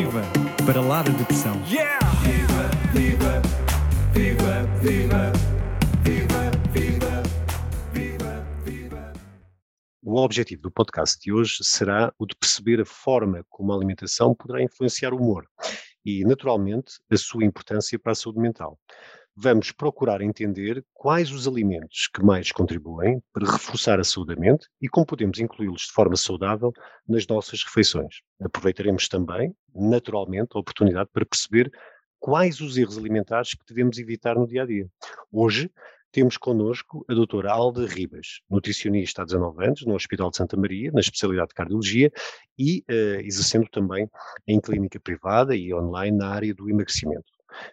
Viva para lá da depressão. Yeah! Viva, viva, viva, viva. O objetivo do podcast de hoje será o de perceber a forma como a alimentação poderá influenciar o humor e, naturalmente, a sua importância para a saúde mental. Vamos procurar entender quais os alimentos que mais contribuem para reforçar a saúde da mente e como podemos incluí-los de forma saudável nas nossas refeições. Aproveitaremos também, naturalmente, a oportunidade para perceber quais os erros alimentares que devemos evitar no dia a dia. Hoje, temos connosco a doutora Alda Ribas, nutricionista há 19 anos no Hospital de Santa Maria, na especialidade de cardiologia e uh, exercendo também em clínica privada e online na área do emagrecimento.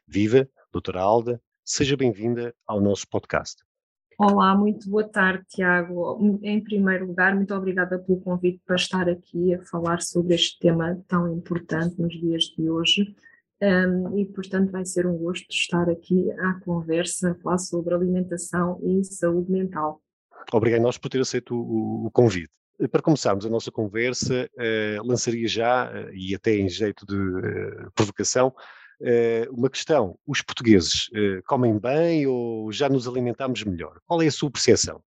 Viva, doutora Alda, seja bem-vinda ao nosso podcast. Olá, muito boa tarde, Tiago. Em primeiro lugar, muito obrigada pelo convite para estar aqui a falar sobre este tema tão importante nos dias de hoje. Um, e, portanto, vai ser um gosto estar aqui à conversa, a falar sobre alimentação e saúde mental. Obrigado nós por ter aceito o, o convite. Para começarmos a nossa conversa, uh, lançaria já, uh, e até em jeito de uh, provocação, uma questão: os portugueses comem bem ou já nos alimentamos melhor? Qual é a sua percepção?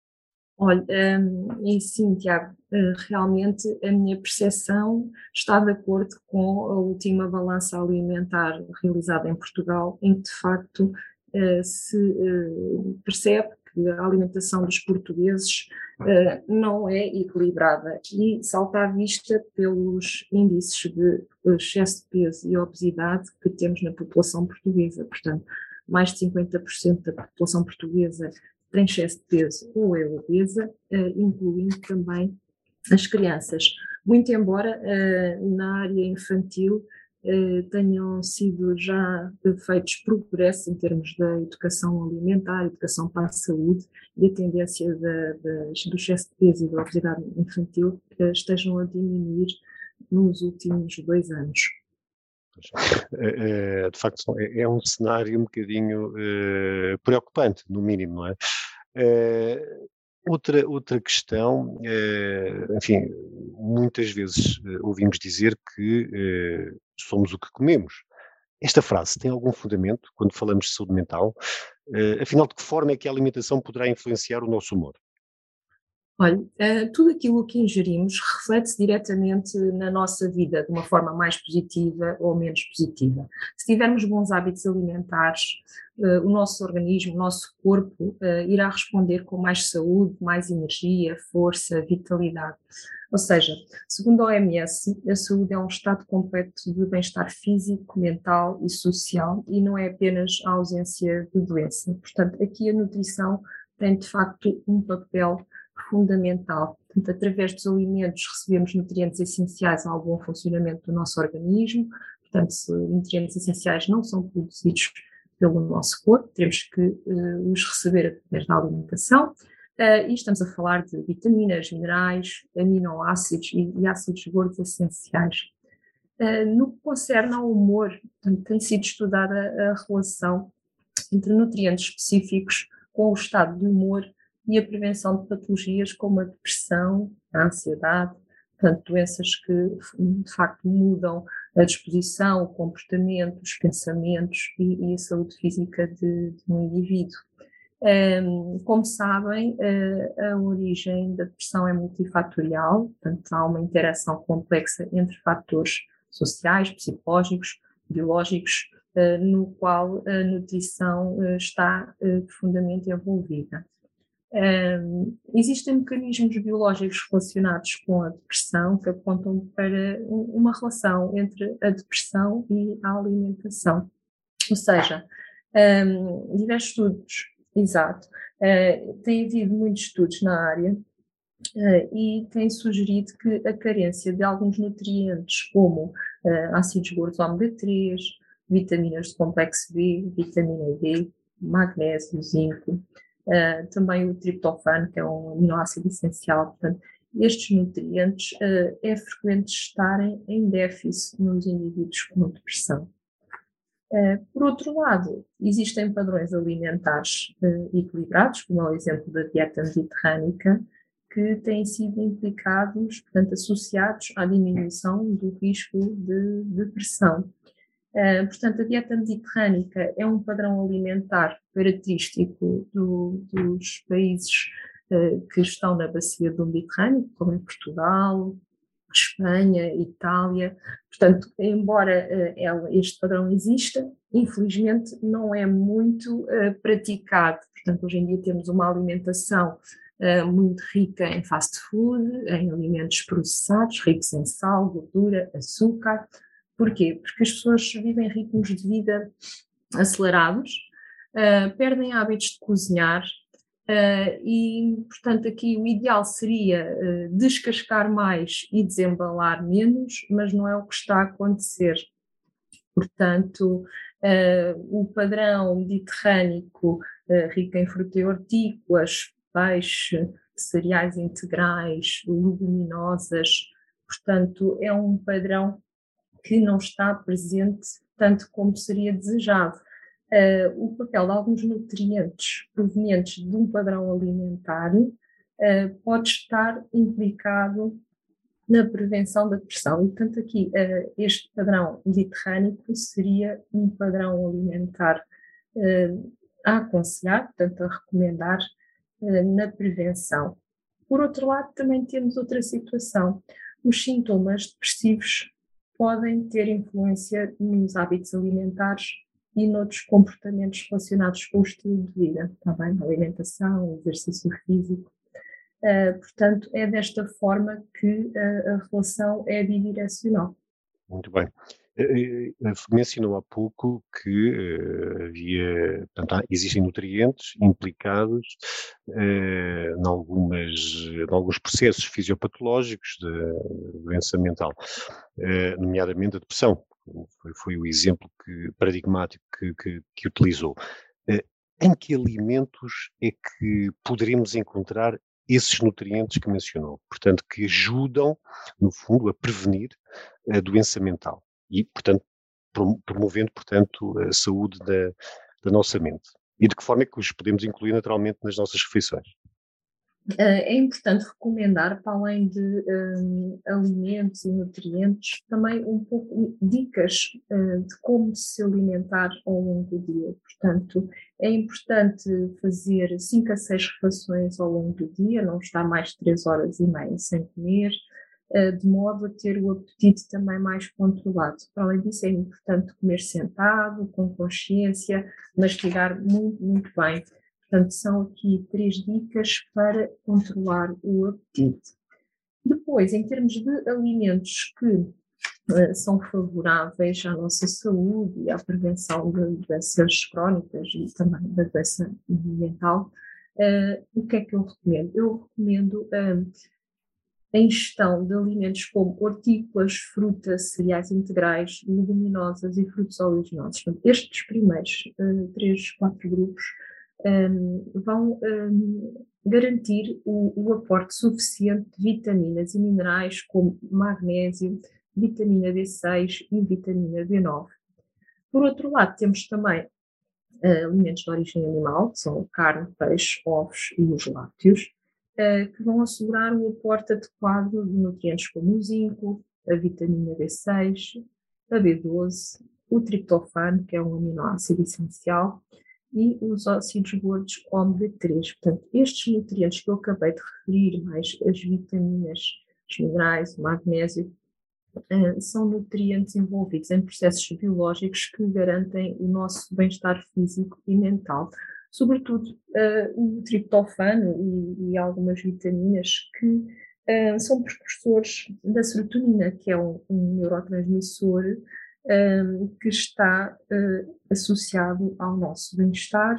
Olha, um, e sim, Tiago, uh, realmente a minha percepção está de acordo com a última balança alimentar realizada em Portugal, em que de facto se percebe que a alimentação dos portugueses não é equilibrada e salta à vista pelos índices de excesso de peso e obesidade que temos na população portuguesa. Portanto, mais de 50% da população portuguesa tem excesso de peso ou é obesa, eh, incluindo também as crianças. Muito embora eh, na área infantil tenham sido já feitos progressos em termos da educação alimentar, educação para a saúde e a tendência da, das, do excesso de peso e da obesidade infantil estejam a diminuir nos últimos dois anos. É, de facto, é, é um cenário um bocadinho é, preocupante, no mínimo, não é? é outra, outra questão, enfim, muitas vezes ouvimos dizer que somos o que comemos. Esta frase tem algum fundamento quando falamos de saúde mental? afinal, de que forma é que a alimentação poderá influenciar o nosso humor? Olha, uh, tudo aquilo que ingerimos reflete-se diretamente na nossa vida, de uma forma mais positiva ou menos positiva. Se tivermos bons hábitos alimentares, uh, o nosso organismo, o nosso corpo, uh, irá responder com mais saúde, mais energia, força, vitalidade. Ou seja, segundo a OMS, a saúde é um estado completo de bem-estar físico, mental e social e não é apenas a ausência de doença. Portanto, aqui a nutrição tem de facto um papel fundamental. Portanto, através dos alimentos recebemos nutrientes essenciais ao bom funcionamento do nosso organismo. Portanto, se nutrientes essenciais não são produzidos pelo nosso corpo, temos que uh, os receber através da alimentação. Uh, e estamos a falar de vitaminas, minerais, aminoácidos e, e ácidos gordos essenciais. Uh, no que concerne ao humor, portanto, tem sido estudada a relação entre nutrientes específicos com o estado de humor e a prevenção de patologias como a depressão, a ansiedade, portanto, doenças que de facto mudam a disposição, o comportamento, os pensamentos e, e a saúde física de, de um indivíduo. Um, como sabem, a, a origem da depressão é multifatorial, portanto, há uma interação complexa entre fatores sociais, psicológicos, biológicos, uh, no qual a nutrição uh, está uh, profundamente envolvida. Um, existem mecanismos biológicos relacionados com a depressão que apontam para uma relação entre a depressão e a alimentação. Ou seja, um, diversos estudos, exato, uh, tem havido muitos estudos na área uh, e tem sugerido que a carência de alguns nutrientes, como uh, ácidos gordos ômega 3, vitaminas de complexo B, vitamina D, magnésio, zinco, uh, também o triptofano, que é um aminoácido essencial. Portanto, estes nutrientes uh, é frequente estarem em déficit nos indivíduos com depressão. Uh, por outro lado, existem padrões alimentares equilibrados, como é o exemplo da dieta mediterrânica, que têm sido implicados, portanto, associados à diminuição do risco de depressão. Uh, portanto, a dieta mediterrânica é um padrão alimentar característico do, dos países uh, que estão na bacia do Mediterrâneo, como em Portugal, Espanha, Itália. Portanto, embora uh, ela, este padrão exista, infelizmente não é muito praticado. Portanto, hoje em dia temos uma alimentação muito rica em fast food, em alimentos processados, ricos em sal, gordura, açúcar, Porquê? Porque as pessoas vivem ritmos de vida acelerados, uh, perdem hábitos de cozinhar uh, e, portanto, aqui o ideal seria uh, descascar mais e desembalar menos, mas não é o que está a acontecer. Portanto, o padrão mediterrâneo rico em fruta e hortícolas, peixe, cereais integrais, leguminosas, portanto, é um padrão que não está presente tanto como seria desejado. Uh, o papel de alguns nutrientes provenientes de um padrão alimentar uh, pode estar implicado na prevenção da depressão. E, portanto, aqui uh, este padrão mediterrâneo seria um padrão alimentar a aconselhar, portanto, a recomendar na prevenção. Por outro lado, também temos outra situação. Os sintomas depressivos podem ter influência nos hábitos alimentares e noutros comportamentos relacionados com o estilo de vida, está bem? Alimentação, exercício físico. Uh, portanto, é desta forma que uh, a relação é bidirecional. Muito bem. Eh, eh, mencionou há pouco que havia, portanto, existem nutrientes implicados em, alguns processos fisiopatológicos de doença mental, nomeadamente a depressão, foi, foi o exemplo que, paradigmático que, que, que utilizou. em que alimentos é que poderemos encontrar esses nutrientes que mencionou, portanto, que ajudam, no fundo, a prevenir a doença mental? E, portanto, promovendo, portanto, a saúde da, da nossa mente. E de que forma é que os podemos incluir naturalmente nas nossas refeições? Eh, é importante recomendar, para além de um, alimentos e nutrientes, também um pouco dicas uh, de como se alimentar ao longo do dia. Portanto, é importante fazer 5 a 6 refeições ao longo do dia, não estar mais de 3 horas e meia sem comer, de modo a ter o apetite também mais controlado. Para além disso, é importante comer sentado, com consciência, mastigar muito, muito bem. Portanto, são aqui três dicas para controlar o apetite. Depois, em termos de alimentos que uh, são favoráveis à nossa saúde e à prevenção de doenças crónicas e também da doença mental, uh, o que é que eu recomendo? Eu recomendo uh, a ingestão de alimentos como hortícolas, frutas, cereais integrais, leguminosas e frutos oleaginosos. estes primeiros uh, três, quatro grupos um, ehm, vão um, ehm, garantir o, o, aporte suficiente de vitaminas e minerais como magnésio, vitamina B6 e vitamina B9. Por outro lado, temos também uh, alimentos de origem animal, que são carne, peixe, ovos e os lácteos, que vão assegurar o aporte adequado de nutrientes como o zinco, a vitamina B6, a B12, o triptofano, que é um aminoácido essencial, e os ácidos gordos ômega 3. Portanto, estes nutrientes que eu acabei de referir, mais as vitaminas, os minerais, o magnésio, uh, são nutrientes envolvidos em processos biológicos que garantem o nosso bem-estar físico e mental sobretudo uh, o triptofano e, e, algumas vitaminas que uh, são precursores da serotonina, que é um, um neurotransmissor um, que está uh, associado ao nosso bem-estar,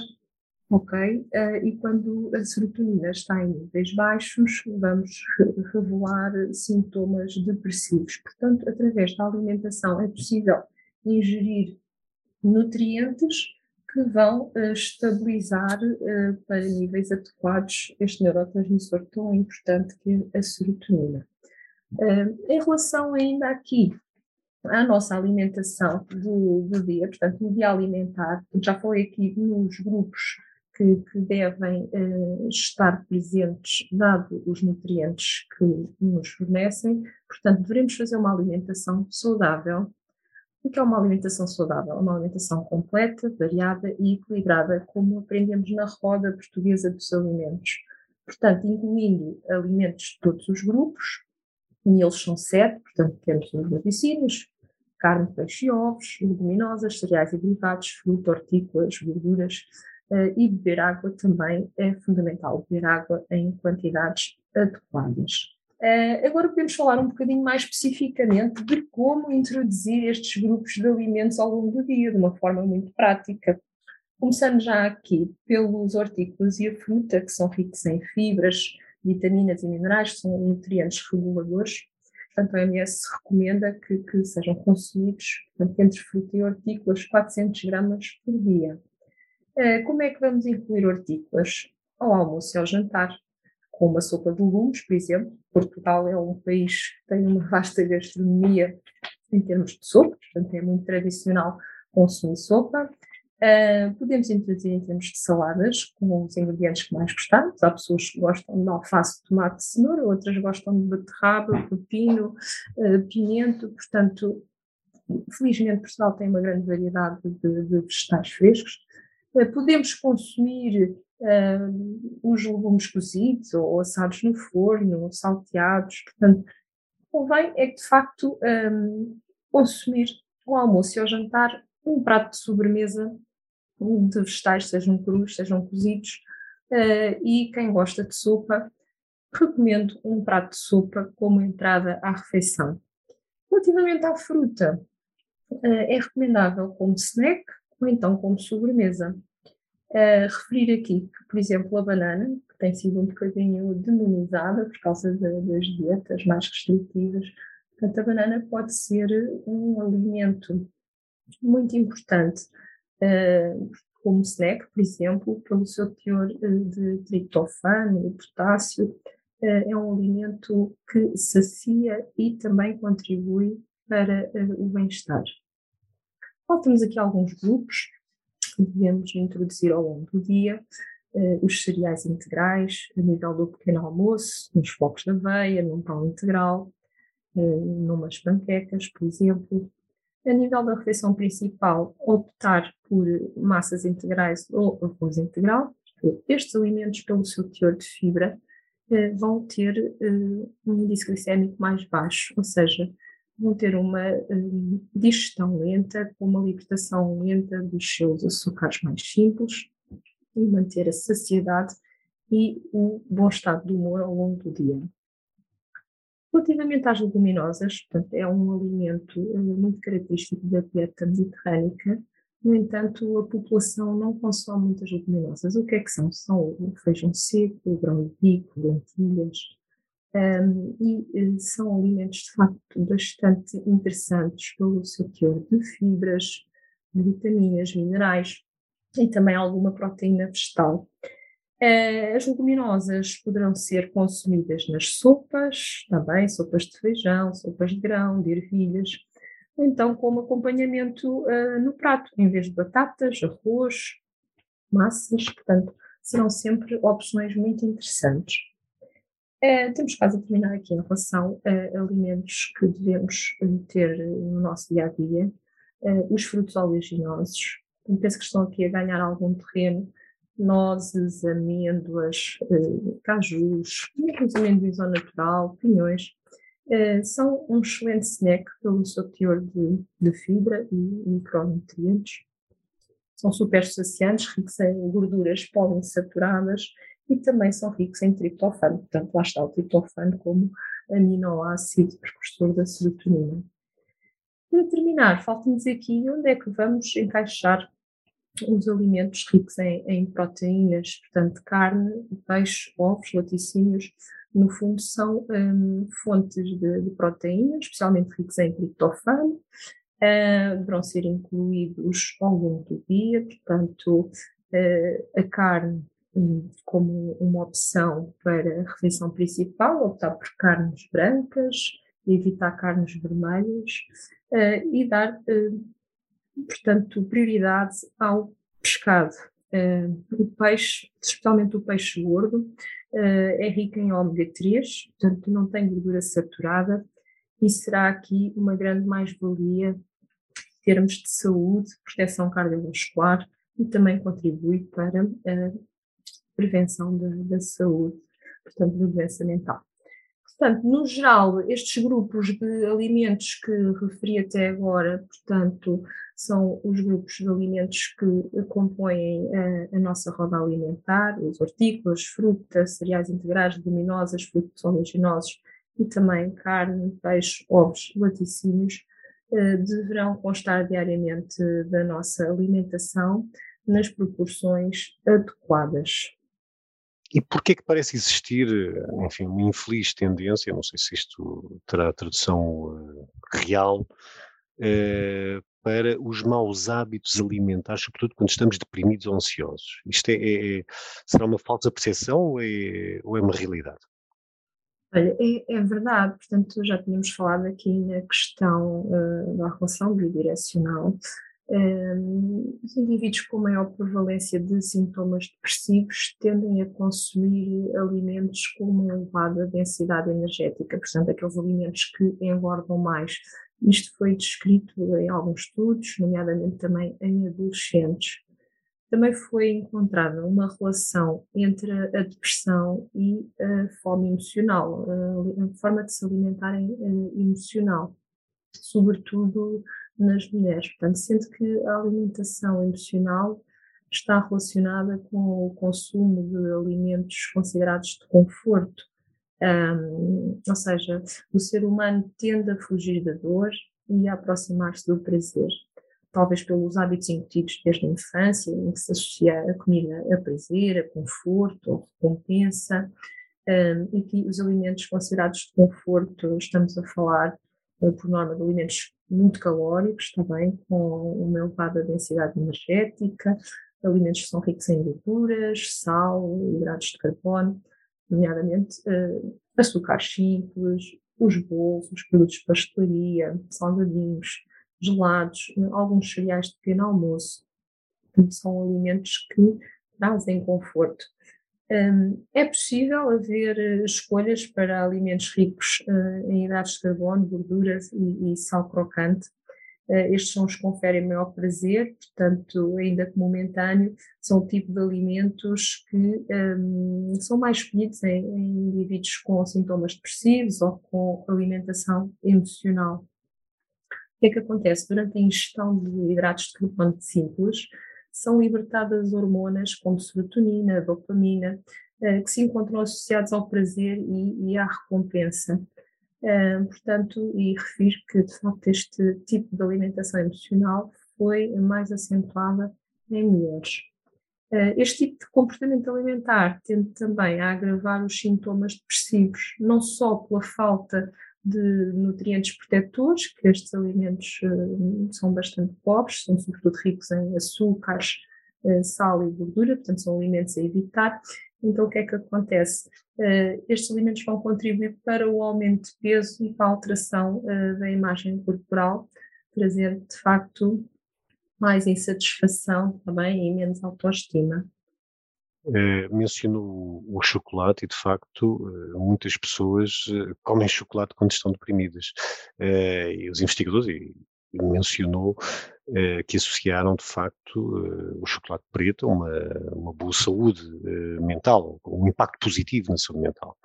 ok? e quando a serotonina está em níveis baixos, vamos revelar sintomas depressivos. Portanto, através da alimentação é possível ingerir nutrientes que vão uh, estabilizar uh, para níveis adequados este neurotransmissor tão importante que é a serotonina. Uh, em relação ainda aqui à nossa alimentação do, do dia, portanto, o dia alimentar, já falei aqui nos grupos que, que devem estar presentes, dado os nutrientes que nos fornecem. Portanto, devemos fazer uma alimentação saudável. O que é uma alimentação saudável? Uma alimentação completa, variada e equilibrada, como aprendemos na roda portuguesa dos alimentos. Portanto, incluindo alimentos de todos os grupos, e eles são sete, portanto, temos os laticínios, carne, peixe e ovos, leguminosas, cereais e derivados, fruta, hortícolas, gorduras, Uh, e beber água também é fundamental, beber água em quantidades adequadas. Uh, agora podemos falar um bocadinho mais especificamente de como introduzir estes grupos de alimentos ao longo do dia, de uma forma muito prática. Começando já aqui pelos hortícolas e a fruta, que são ricos em fibras, vitaminas e minerais, que são nutrientes reguladores. Portanto, a OMS recomenda que, que sejam consumidos, portanto, entre fruta e hortícolas, 400 gramas por dia. Eh, como é que vamos incluir hortícolas? Ao almoço e ao jantar, com uma sopa de legumes, por exemplo. Portugal é um país que tem uma vasta gastronomia em termos de sopas, portanto é muito tradicional consumir sopa. Uh, podemos introduzir em termos de saladas, com os ingredientes que mais gostamos. Há pessoas que gostam de alface, tomate, cenoura, outras gostam de beterraba, pepino, uh, pimento. Portanto, felizmente Portugal tem uma grande variedade de, de vegetais frescos. Eh, podemos consumir uh, os legumes cozidos ou assados no forno, ou salteados, portanto, convém é que de facto um, consumir ao almoço e ao jantar um prato de sobremesa de vegetais, sejam crus, sejam cozidos, uh, e quem gosta de sopa, recomendo um prato de sopa como entrada à refeição. Relativamente à fruta, uh, é recomendável como snack ou então como sobremesa. Referir aqui que, por exemplo, a banana, que tem sido um bocadinho demonizada por causa de, das dietas mais restritivas, portanto, a banana pode ser um alimento muito importante uh, como snack, por exemplo, pelo seu teor de triptofano e potássio, uh, é um alimento que sacia e também contribui para o bem-estar. Faltam-nos aqui alguns grupos devemos introduzir ao longo do dia, uh, os cereais integrais, a nível do pequeno almoço, nos flocos de aveia, num pão integral, uh, numas panquecas, por exemplo. A nível da refeição principal, optar por massas integrais ou arroz integral. Estes alimentos, pelo seu teor de fibra, uh, vão ter um índice glicémico mais baixo, ou seja, vão ter uma um, digestão lenta, com uma libertação lenta dos seus açúcares mais simples e manter a saciedade e o bom estado de humor ao longo do dia. Relativamente às leguminosas, portanto, é um alimento muito característico da dieta mediterrânica, no entanto, a população não consome muitas leguminosas. O que é que são? São o feijão seco, o grão de bico, lentilhas, um, e eh, são alimentos de facto bastante interessantes pelo seu teor de fibras, de vitaminas, minerais e também alguma proteína vegetal. Uh, as leguminosas poderão ser consumidas nas sopas, também sopas de feijão, sopas de grão, de ervilhas, ou então como acompanhamento uh, no prato, em vez de batatas, arroz, massas, portanto, serão sempre opções muito interessantes. É, temos quase a terminar aqui em relação a alimentos que devemos ter no nosso dia a dia. É, os frutos oleaginosos, penso que estão aqui a ganhar algum terreno. Nozes, amêndoas, é, cajus, os amendoins ao natural, pinhões, são um excelente snack pelo seu teor de, de fibra e micronutrientes. São super saciantes, ricos em gorduras poliinsaturadas e também são ricos em triptofano, portanto lá está o triptofano como aminoácido precursor da serotonina. Para terminar, falta-nos aqui onde é que vamos encaixar os alimentos ricos em, em proteínas, portanto carne, peixe, ovos, laticínios, no fundo são um, fontes de, de proteínas, especialmente ricos em triptofano, Uh, deverão ser incluídos ao longo do dia, portanto, uh, a carne como uma opção para a refeição principal, optar por carnes brancas, evitar carnes vermelhas uh, e dar, uh, portanto, prioridade ao pescado. o peixe, especialmente o peixe gordo, é rico em ômega 3, portanto não tem gordura saturada e será aqui uma grande mais-valia em termos de saúde, proteção cardiovascular e também contribui para prevenção da, da saúde, portanto, da doença mental. Portanto, no geral, estes grupos de alimentos que referi até agora, portanto, são os grupos de alimentos que compõem a, a nossa roda alimentar, os hortícolas, frutas, cereais integrais, leguminosas, frutos oleaginosos e também carne, peixe, ovos, laticínios, eh, deverão constar diariamente da nossa alimentação nas proporções adequadas. E por que que parece existir, enfim, uma infeliz tendência, não sei se isto terá tradução uh, real, uh, para os maus hábitos alimentares, sobretudo quando estamos deprimidos ou ansiosos? Isto é, é, é será uma falsa percepção ou é, ou é uma realidade? Olha, é, é, verdade, portanto, já tínhamos falado aqui na questão uh, da relação bidirecional. Os indivíduos com maior prevalência de sintomas depressivos tendem a consumir alimentos com uma elevada densidade energética, portanto, aqueles alimentos que engordam mais. Isto foi descrito em alguns estudos, nomeadamente também em adolescentes. Também foi encontrada uma relação entre a depressão e a fome emocional, a forma de se alimentarem eh, emocional, sobretudo nas mulheres. Portanto, sendo que a alimentação emocional está relacionada com o consumo de alimentos considerados de conforto. Um, ou seja, o ser humano tende a fugir da dor e a aproximar-se do prazer. Talvez pelos hábitos incutidos desde a infância, em que se associa a comida a prazer, a conforto, a recompensa, um, e que os alimentos considerados de conforto, estamos a falar, uh, por norma, de alimentos muito calóricos também, com uma elevada densidade energética, alimentos que são ricos em gorduras, sal, hidratos de carbono, nomeadamente uh, açúcares simples, os bolos, os produtos de pastelaria, salgadinhos, gelados, alguns cereais de pequeno almoço. São alimentos que trazem conforto. É possível haver eh, escolhas para alimentos ricos uh, em hidratos de carbono, gorduras e, e sal crocante. Uh, estes são os que conferem maior prazer, portanto, ainda que momentâneo, são o tipo de alimentos que um, são mais pedidos em, em indivíduos com sintomas depressivos ou com alimentação emocional. O que é que acontece? Durante a ingestão de hidratos de carbono simples, são libertadas hormonas como serotonina, dopamina, eh, que se encontram associados ao prazer e, e à recompensa. Eh, portanto, e refiro que, de facto, este tipo de alimentação emocional foi mais acentuada em mulheres. Eh, este tipo de comportamento alimentar tende também a agravar os sintomas depressivos, não só pela falta de nutrientes protetores, que estes alimentos uh, são bastante pobres, são sobretudo ricos em açúcares, uh, sal e gordura, portanto são alimentos a evitar. Então o que é que acontece? Uh, estes alimentos vão contribuir para o aumento de peso e para a alteração da imagem corporal, trazer de facto mais insatisfação também e menos autoestima. Eh, mencionou o chocolate e, de facto, eh, muitas pessoas eh, comem chocolate quando estão deprimidas. e os investigadores e, mencionou que associaram, de facto, o chocolate preto a uma, uma boa saúde mental, um impacto positivo na saúde mental.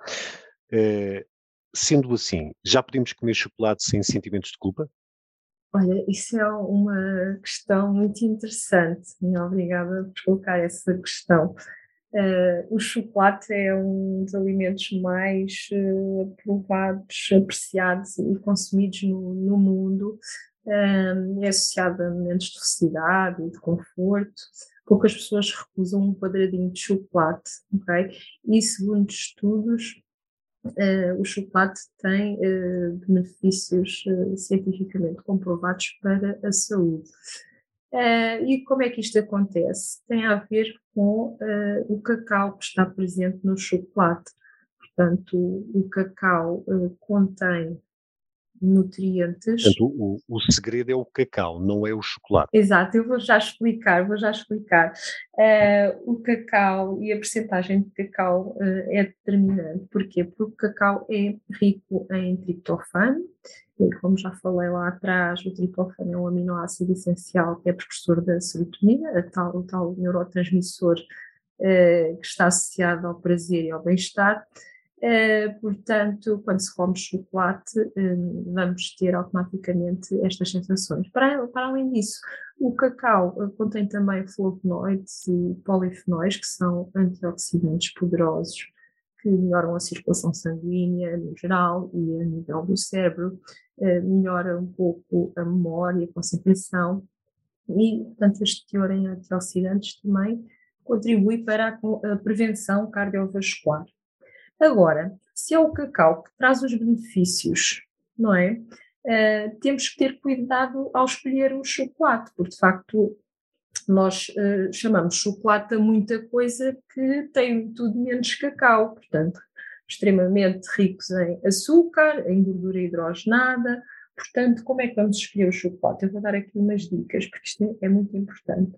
sendo assim, já podemos comer chocolate sem sentimentos de culpa? Olha, isso é uma questão muito interessante. Obrigada por colocar essa questão. Uh, o chocolate é um dos alimentos mais uh, provados, apreciados e consumidos no, no mundo. Um, é associado a momentos de felicidade e de conforto. Poucas pessoas recusam um quadradinho de chocolate, ok? E segundo estudos, uh, o chocolate tem benefícios cientificamente comprovados para a saúde. Uh, e como é que isto acontece? Tem a ver com uh, o cacau que está presente no chocolate. Portanto, o cacau uh, contém nutrientes. Portanto, o, o, segredo é o cacau, não é o chocolate. Exato, eu vou já explicar, vou já explicar. Uh, o cacau e a percentagem de cacau uh, é determinante. Porquê? Porque o cacau é rico em triptofano, e como já falei lá atrás, o triptofano é um aminoácido essencial que é precursor da serotonina, tal, o tal neurotransmissor uh, que está associado ao prazer e ao bem-estar. Uh, portanto, quando se come chocolate, uh, vamos ter automaticamente estas sensações. Para, para além disso, o cacau uh, contém também flavonoides e polifenóis, que são antioxidantes poderosos que melhoram a circulação sanguínea no geral e a nível do cérebro, melhora um pouco a memória, a concentração e, portanto, este teor em antioxidantes também contribui para a, a prevenção cardiovascular. Agora, se é o cacau que traz os benefícios, não é? Uh, temos que ter cuidado ao escolher o chocolate, porque de facto nós uh, chamamos chocolate a muita coisa que tem tudo menos cacau, portanto, extremamente ricos em açúcar, em gordura hidrogenada. Portanto, como é que vamos escolher o chocolate? Eu vou dar aqui umas dicas, porque isto é muito importante.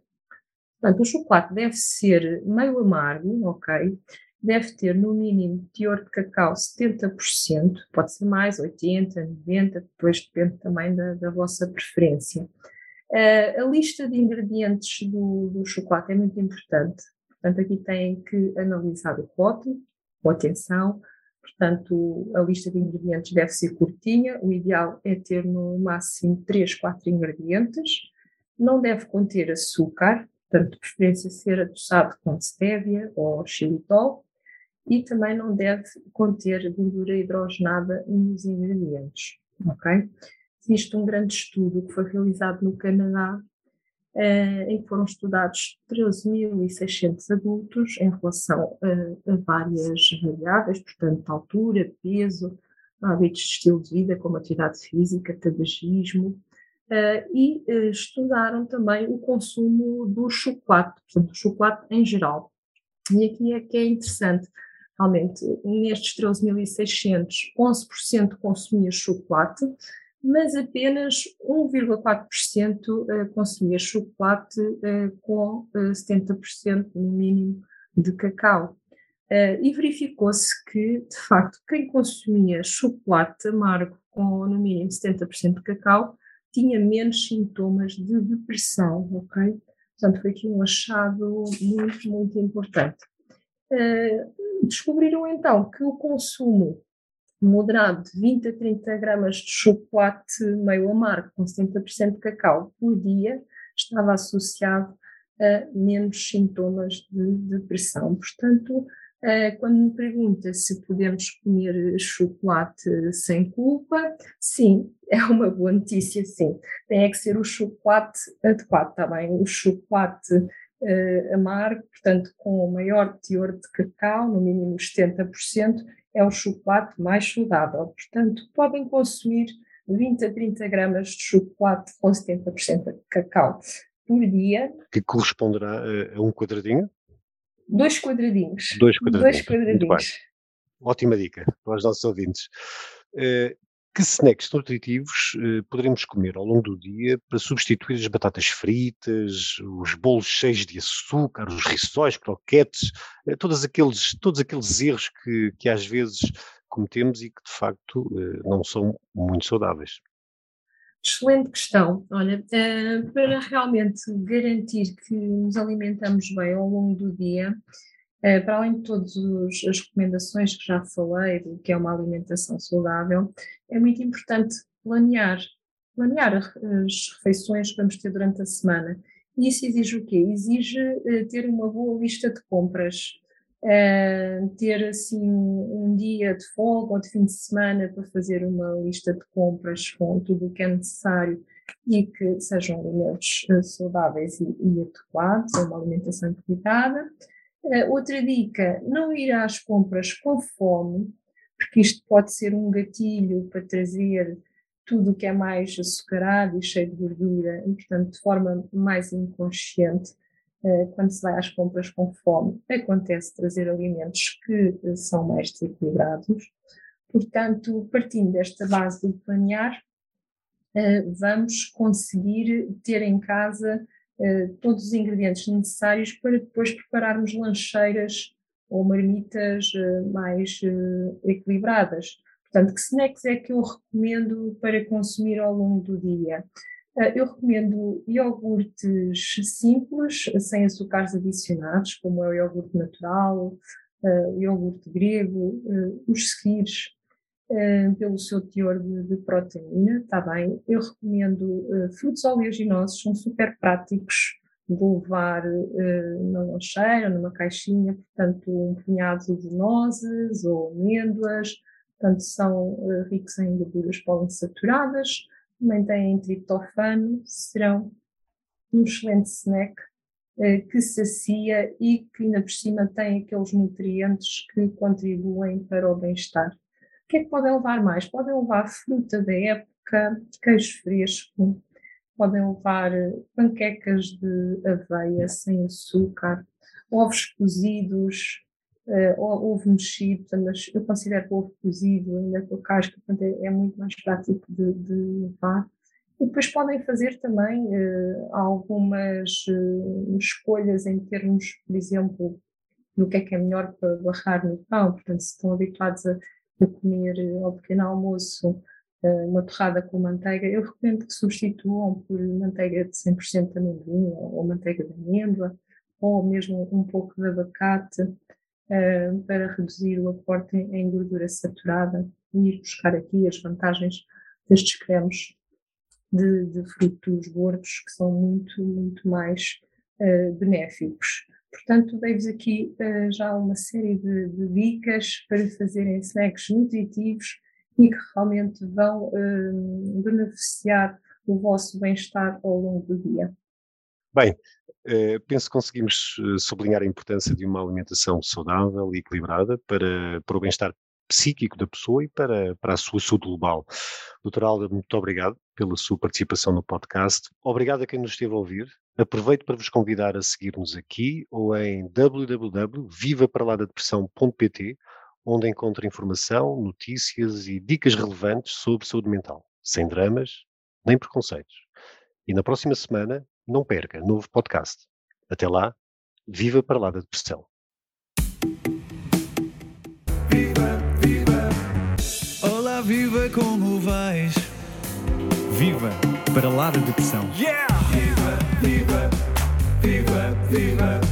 Portanto, o chocolate deve ser meio amargo, ok? Deve ter no mínimo teor de cacau 70%, pode ser mais, 80%, 90%, depois depende também da, da vossa preferência. Uh, a lista de ingredientes do, do, chocolate é muito importante, portanto, aqui têm que analisar o rótulo, com atenção, portanto, a lista de ingredientes deve ser curtinha, o ideal é ter no máximo 3, 4 ingredientes, não deve conter açúcar, portanto, de preferência ser adoçado com stevia ou xilitol, e também não deve conter gordura hidrogenada nos ingredientes, ok? Existe um grande estudo que foi realizado no Canadá, eh, em que foram estudados 13.600 adultos em relação a, a, várias variáveis, portanto, altura, peso, hábitos de estilo de vida, como atividade física, tabagismo, eh, e eh, estudaram também o consumo do chocolate, portanto, do chocolate em geral. E aqui é que é interessante, realmente, nestes 13.600, 11% consumia chocolate, mas apenas 1,4% eh, consumia chocolate eh, com 70% eh, no mínimo de cacau. E verificou-se que, de facto, quem consumia chocolate amargo com no mínimo 70% de cacau tinha menos sintomas de depressão, ok? Portanto, foi aqui um achado muito, muito importante. Uh, descobriram então que o consumo moderado de 20 a 30 gramas de chocolate meio amargo com 70% de cacau por dia estava associado a menos sintomas de depressão. Portanto, uh, quando me pergunta se podemos comer chocolate sem culpa, sim, é uma boa notícia, sim. Tem é que ser o chocolate adequado, está bem? O chocolate uh, amargo, portanto, com o maior teor de cacau, no mínimo 70%, é o chocolate mais saudável. Portanto, podem consumir 20 a 30 gramas de chocolate com 70% de cacau por dia. Que corresponderá a um quadradinho? Dois quadradinhos. Dois quadradinhos. Dois quadradinhos. Ótima dica para os nossos ouvintes. Uh, que snacks nutritivos eh, poderemos comer ao longo do dia para substituir as batatas fritas, os bolos cheios de açúcar, os rissóis, croquetes, eh, todos, aqueles, todos aqueles erros que, que às vezes cometemos e que de facto eh, não são muito saudáveis? Excelente questão. Olha, para realmente garantir que nos alimentamos bem ao longo do dia, eh, para além de todas as recomendações que já falei, do que é uma alimentação saudável, é muito importante planear, planear as refeições que vamos ter durante a semana. E isso exige o quê? Exige eh, ter uma boa lista de compras, eh, ter assim um dia de folga ou de fim de semana para fazer uma lista de compras com tudo o que é necessário e que sejam alimentos saudáveis e, e adequados, uma alimentação equilibrada. Outra dica, não ir às compras com fome, porque isto pode ser um gatilho para trazer tudo o que é mais açucarado e cheio de gordura, e, portanto, de forma mais inconsciente, uh, quando se vai às compras com fome, acontece trazer alimentos que uh, são mais desequilibrados. Portanto, partindo desta base do planear, vamos conseguir ter em casa todos os ingredientes necessários para depois prepararmos lancheiras ou marmitas mais equilibradas. Portanto, que snacks é que eu recomendo para consumir ao longo do dia? Eu recomendo iogurtes simples, sem açúcares adicionados, como é o iogurte natural, o iogurte grego, os seguires, pelo seu teor de, de proteína, está bem. Eu recomendo frutos oleaginosos, são super práticos de levar na lancheira, numa caixinha, portanto, um punhado de nozes ou amêndoas, portanto são uh, ricos em gorduras poliinsaturadas, também têm triptofano, serão um excelente snack uh, que sacia e que ainda por cima tem aqueles nutrientes que contribuem para o bem-estar. O que é que podem levar mais? Podem levar fruta da época, queijo fresco, podem levar eh, panquecas de aveia sem açúcar, ovos cozidos, uh, ovo mexido, mas eu considero ovo cozido, ainda com a casca, portanto, é, é muito mais prático de, de, levar. E depois podem fazer também uh, algumas uh, escolhas em termos, por exemplo, do que é que é melhor para barrar no pão. Portanto, se estão habituados a, a comer ao pequeno almoço uma torrada com manteiga, eu recomendo que substituam por manteiga de 100% de amendoim ou, manteiga de amêndoa, ou mesmo um pouco de abacate, uh, para reduzir o aporte em gordura saturada e ir buscar aqui as vantagens destes cremes de, de frutos gordos que são muito, muito mais uh, benéficos. Portanto, dei-vos aqui uh, já uma série de, de, dicas para fazerem snacks nutritivos e que realmente vão uh, beneficiar o vosso bem-estar ao longo do dia. Bem, Uh, penso que conseguimos sublinhar a importância de uma alimentação saudável e equilibrada para, para o bem-estar psíquico da pessoa e para, para a sua saúde global. Doutora Alda, muito obrigado pela sua participação no podcast. Obrigado a quem nos esteve a ouvir. Aproveito para vos convidar a seguir-nos aqui ou em www.vivaparaladadepressão.pt, onde encontra informação, notícias e dicas relevantes sobre saúde mental, sem dramas nem preconceitos. E na próxima semana não perca novo podcast. Até lá, viva para lá da depressão. Viva. Viva, como vais? Viva para lá da depressão. Yeah! Viva, viva, viva, viva.